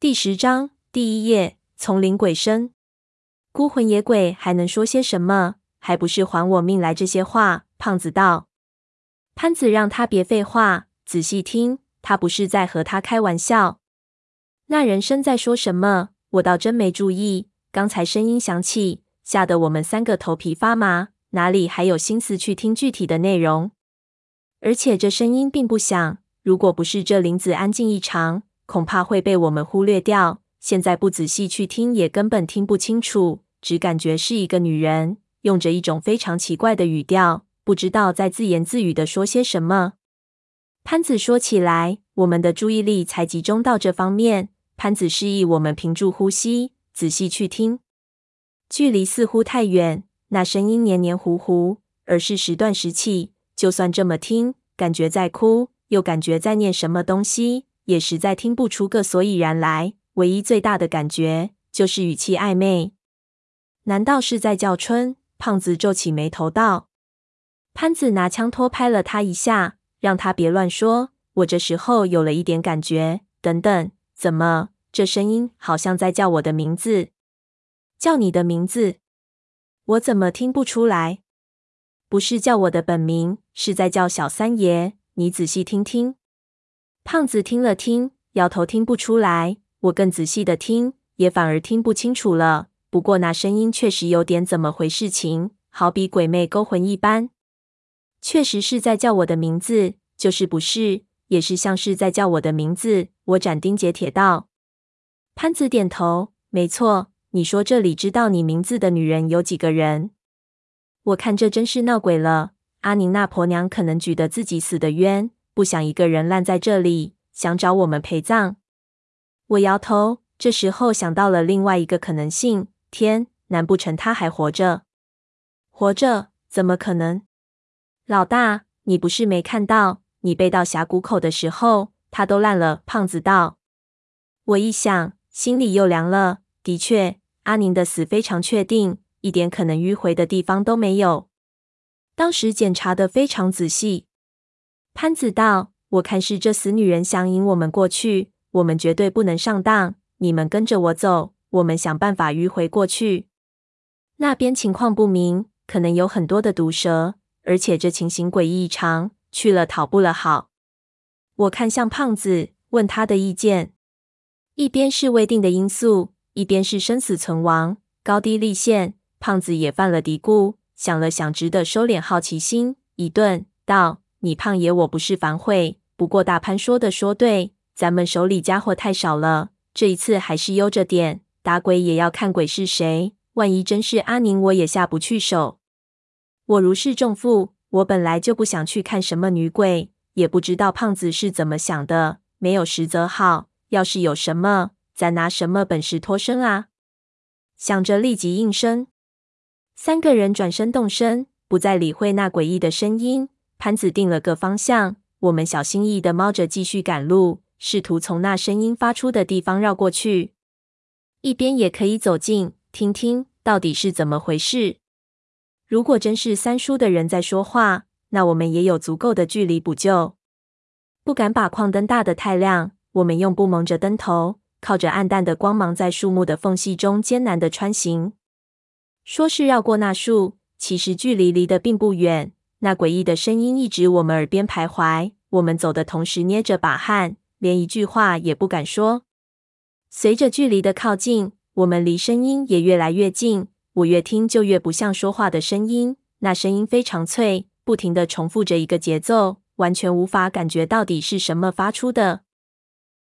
第十章第一页，丛林鬼声。孤魂野鬼还能说些什么？还不是还我命来这些话。胖子道。潘子让他别废话，仔细听，他不是在和他开玩笑。那人声在说什么？我倒真没注意。刚才声音响起，吓得我们三个头皮发麻，哪里还有心思去听具体的内容？而且这声音并不响，如果不是这林子安静异常，恐怕会被我们忽略掉。现在不仔细去听，也根本听不清楚，只感觉是一个女人，用着一种非常奇怪的语调，不知道在自言自语的说些什么。潘子说起来，我们的注意力才集中到这方面。潘子示意我们屏住呼吸，仔细去听。距离似乎太远，那声音黏黏糊糊，而是时断时起。就算这么听，感觉在哭，又感觉在念什么东西，也实在听不出个所以然来。唯一最大的感觉就是语气暧昧。难道是在叫春？胖子皱起眉头道。潘子拿枪托拍了他一下，让他别乱说。我这时候有了一点感觉。等等，怎么这声音好像在叫我的名字？叫你的名字？我怎么听不出来？不是叫我的本名，是在叫小三爷。你仔细听听。胖子听了听，摇头，听不出来。我更仔细的听，也反而听不清楚了。不过那声音确实有点怎么回事情，好比鬼魅勾魂一般。确实是在叫我的名字，就是不是，也是像是在叫我的名字。我斩钉截铁道。潘子点头，没错。你说这里知道你名字的女人有几个人？我看这真是闹鬼了。阿宁那婆娘可能觉得自己死得冤，不想一个人烂在这里，想找我们陪葬。我摇头，这时候想到了另外一个可能性：天，难不成他还活着？活着？怎么可能？老大，你不是没看到，你背到峡谷口的时候，他都烂了。胖子道。我一想，心里又凉了。的确，阿宁的死非常确定。一点可能迂回的地方都没有。当时检查的非常仔细。潘子道：“我看是这死女人想引我们过去，我们绝对不能上当。你们跟着我走，我们想办法迂回过去。那边情况不明，可能有很多的毒蛇，而且这情形诡异异常，去了讨不了好。”我看向胖子，问他的意见。一边是未定的因素，一边是生死存亡，高低立现。胖子也犯了嘀咕，想了想，只得收敛好奇心，一顿道：“你胖爷我不是反悔，不过大潘说的说对，咱们手里家伙太少了，这一次还是悠着点，打鬼也要看鬼是谁，万一真是阿宁，我也下不去手。我如释重负，我本来就不想去看什么女鬼，也不知道胖子是怎么想的，没有实则好，要是有什么，咱拿什么本事脱身啊？想着立即应声。”三个人转身动身，不再理会那诡异的声音。潘子定了个方向，我们小心翼翼地猫着继续赶路，试图从那声音发出的地方绕过去。一边也可以走近，听听到底是怎么回事。如果真是三叔的人在说话，那我们也有足够的距离补救。不敢把矿灯大得太亮，我们用布蒙着灯头，靠着暗淡的光芒，在树木的缝隙中艰难地穿行。说是绕过那树，其实距离离得并不远。那诡异的声音一直我们耳边徘徊。我们走的同时捏着把汗，连一句话也不敢说。随着距离的靠近，我们离声音也越来越近。我越听就越不像说话的声音，那声音非常脆，不停地重复着一个节奏，完全无法感觉到底是什么发出的。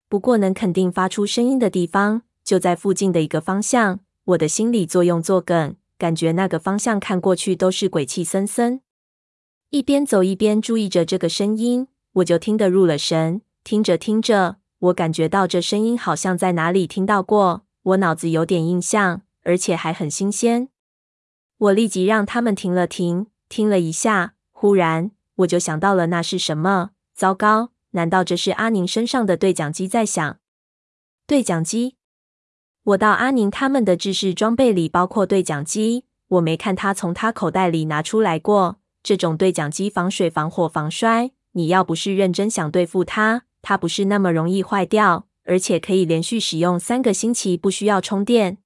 不过能肯定发出声音的地方就在附近的一个方向。我的心理作用作梗。感觉那个方向看过去都是鬼气森森。一边走一边注意着这个声音，我就听得入了神。听着听着，我感觉到这声音好像在哪里听到过，我脑子有点印象，而且还很新鲜。我立即让他们停了停，听了一下，忽然我就想到了那是什么。糟糕，难道这是阿宁身上的对讲机在响？对讲机。我到阿宁他们的制式装备里包括对讲机，我没看他从他口袋里拿出来过。这种对讲机防水、防火、防摔，你要不是认真想对付它，它不是那么容易坏掉。而且可以连续使用三个星期，不需要充电。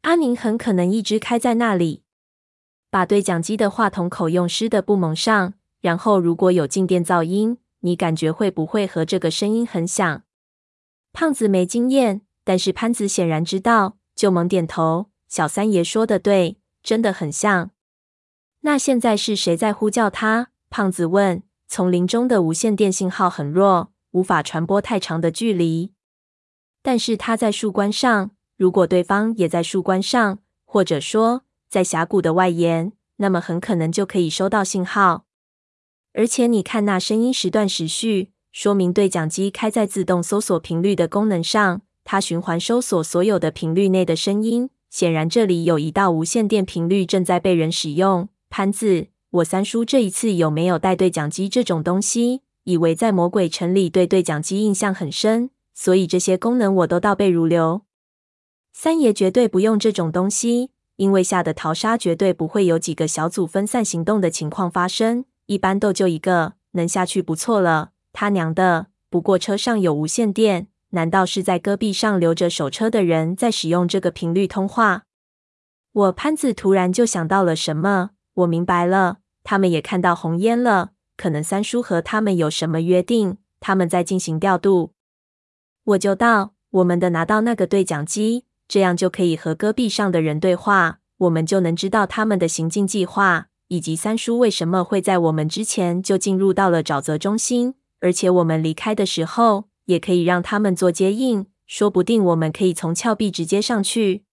阿宁很可能一直开在那里。把对讲机的话筒口用湿的布蒙上，然后如果有静电噪音，你感觉会不会和这个声音很像？胖子没经验，但是潘子显然知道，就猛点头。小三爷说的对，真的很像。那现在是谁在呼叫他？胖子问。丛林中的无线电信号很弱，无法传播太长的距离。但是他在树冠上，如果对方也在树冠上，或者说在峡谷的外沿，那么很可能就可以收到信号。而且你看那声音时断时续，说明对讲机开在自动搜索频率的功能上，它循环搜索所有的频率内的声音。显然这里有一道无线电频率正在被人使用。潘子。我三叔这一次有没有带对讲机这种东西？以为在魔鬼城里对对讲机印象很深，所以这些功能我都倒背如流。三爷绝对不用这种东西，因为下的逃杀绝对不会有几个小组分散行动的情况发生，一般都就一个，能下去不错了。他娘的！不过车上有无线电，难道是在戈壁上留着守车的人在使用这个频率通话？我潘子突然就想到了什么。我明白了，他们也看到红烟了。可能三叔和他们有什么约定，他们在进行调度。我就到，我们的拿到那个对讲机，这样就可以和戈壁上的人对话，我们就能知道他们的行进计划，以及三叔为什么会在我们之前就进入到了沼泽中心，而且我们离开的时候也可以让他们做接应，说不定我们可以从峭壁直接上去。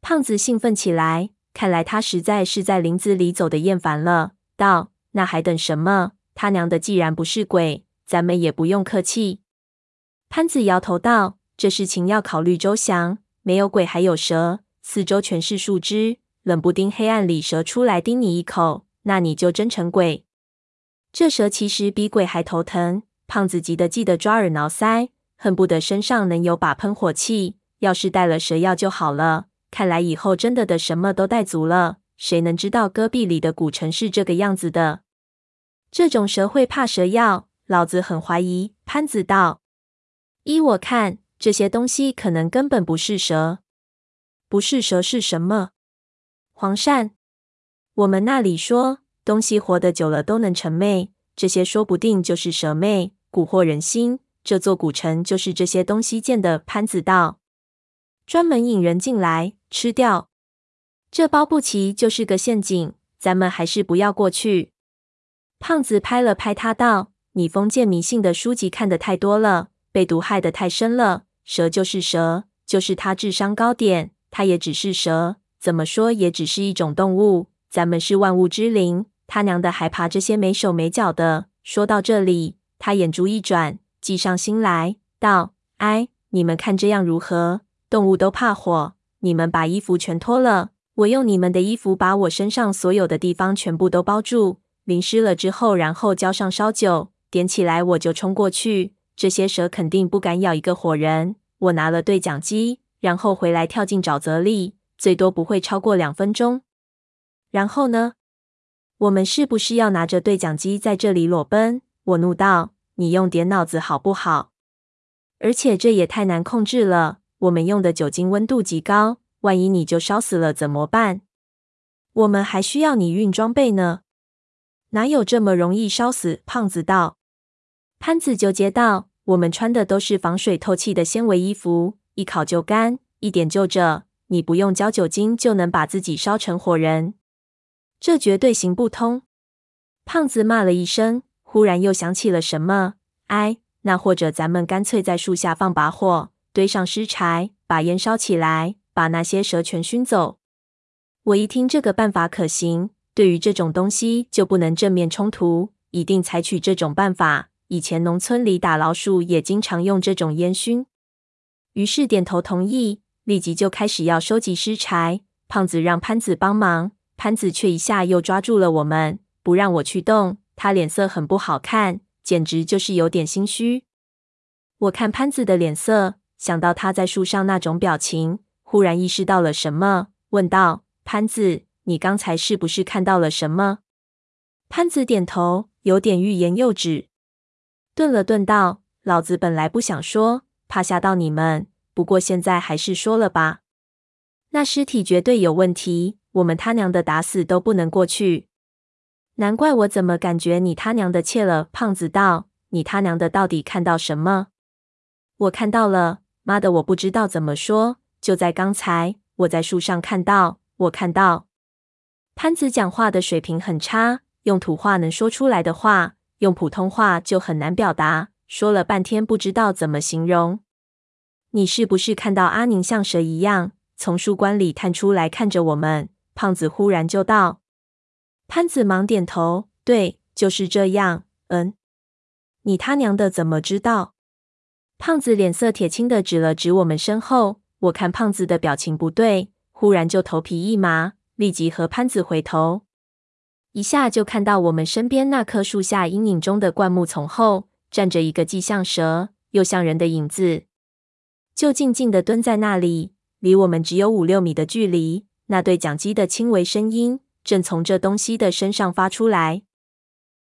胖子兴奋起来。看来他实在是在林子里走的厌烦了，道：“那还等什么？他娘的，既然不是鬼，咱们也不用客气。”潘子摇头道：“这事情要考虑周详，没有鬼还有蛇，四周全是树枝，冷不丁黑暗里蛇出来叮你一口，那你就真成鬼。这蛇其实比鬼还头疼。”胖子急得记得抓耳挠腮，恨不得身上能有把喷火器，要是带了蛇药就好了。看来以后真的的什么都带足了。谁能知道戈壁里的古城是这个样子的？这种蛇会怕蛇药？老子很怀疑。潘子道：“依我看，这些东西可能根本不是蛇。不是蛇是什么？黄鳝。我们那里说，东西活得久了都能成魅，这些说不定就是蛇魅，蛊惑人心。这座古城就是这些东西建的。”潘子道。专门引人进来吃掉，这包不齐就是个陷阱，咱们还是不要过去。胖子拍了拍他，道：“你封建迷信的书籍看得太多了，被毒害得太深了。蛇就是蛇，就是他智商高点，他也只是蛇，怎么说也只是一种动物。咱们是万物之灵，他娘的还爬这些没手没脚的。”说到这里，他眼珠一转，计上心来，道：“哎，你们看这样如何？”动物都怕火，你们把衣服全脱了，我用你们的衣服把我身上所有的地方全部都包住，淋湿了之后，然后浇上烧酒，点起来我就冲过去。这些蛇肯定不敢咬一个活人。我拿了对讲机，然后回来跳进沼泽里，最多不会超过两分钟。然后呢？我们是不是要拿着对讲机在这里裸奔？我怒道：“你用点脑子好不好？而且这也太难控制了。”我们用的酒精温度极高，万一你就烧死了怎么办？我们还需要你运装备呢，哪有这么容易烧死？胖子道。潘子纠结道：“我们穿的都是防水透气的纤维衣服，一烤就干，一点就着。你不用浇酒精就能把自己烧成火人，这绝对行不通。”胖子骂了一声，忽然又想起了什么：“哎，那或者咱们干脆在树下放把火。”堆上尸柴，把烟烧起来，把那些蛇全熏走。我一听这个办法可行，对于这种东西就不能正面冲突，一定采取这种办法。以前农村里打老鼠也经常用这种烟熏。于是点头同意，立即就开始要收集尸柴。胖子让潘子帮忙，潘子却一下又抓住了我们，不让我去动。他脸色很不好看，简直就是有点心虚。我看潘子的脸色。想到他在树上那种表情，忽然意识到了什么，问道：“潘子，你刚才是不是看到了什么？”潘子点头，有点欲言又止，顿了顿道：“老子本来不想说，怕吓到你们。不过现在还是说了吧。那尸体绝对有问题，我们他娘的打死都不能过去。难怪我怎么感觉你他娘的怯了。胖子道：“你他娘的到底看到什么？”我看到了，妈的，我不知道怎么说。就在刚才，我在树上看到，我看到。潘子讲话的水平很差，用土话能说出来的话，用普通话就很难表达。说了半天，不知道怎么形容。你是不是看到阿宁像蛇一样从树冠里探出来看着我们？胖子忽然就道。潘子忙点头，对，就是这样。嗯，你他娘的怎么知道？胖子脸色铁青的指了指我们身后。我看胖子的表情不对，忽然就头皮一麻，立即和潘子回头，一下就看到我们身边那棵树下阴影中的灌木丛后站着一个既像蛇又像人的影子。就静静的蹲在那里，离我们只有五六米的距离。那对讲机的轻微声音正从这东西的身上发出来。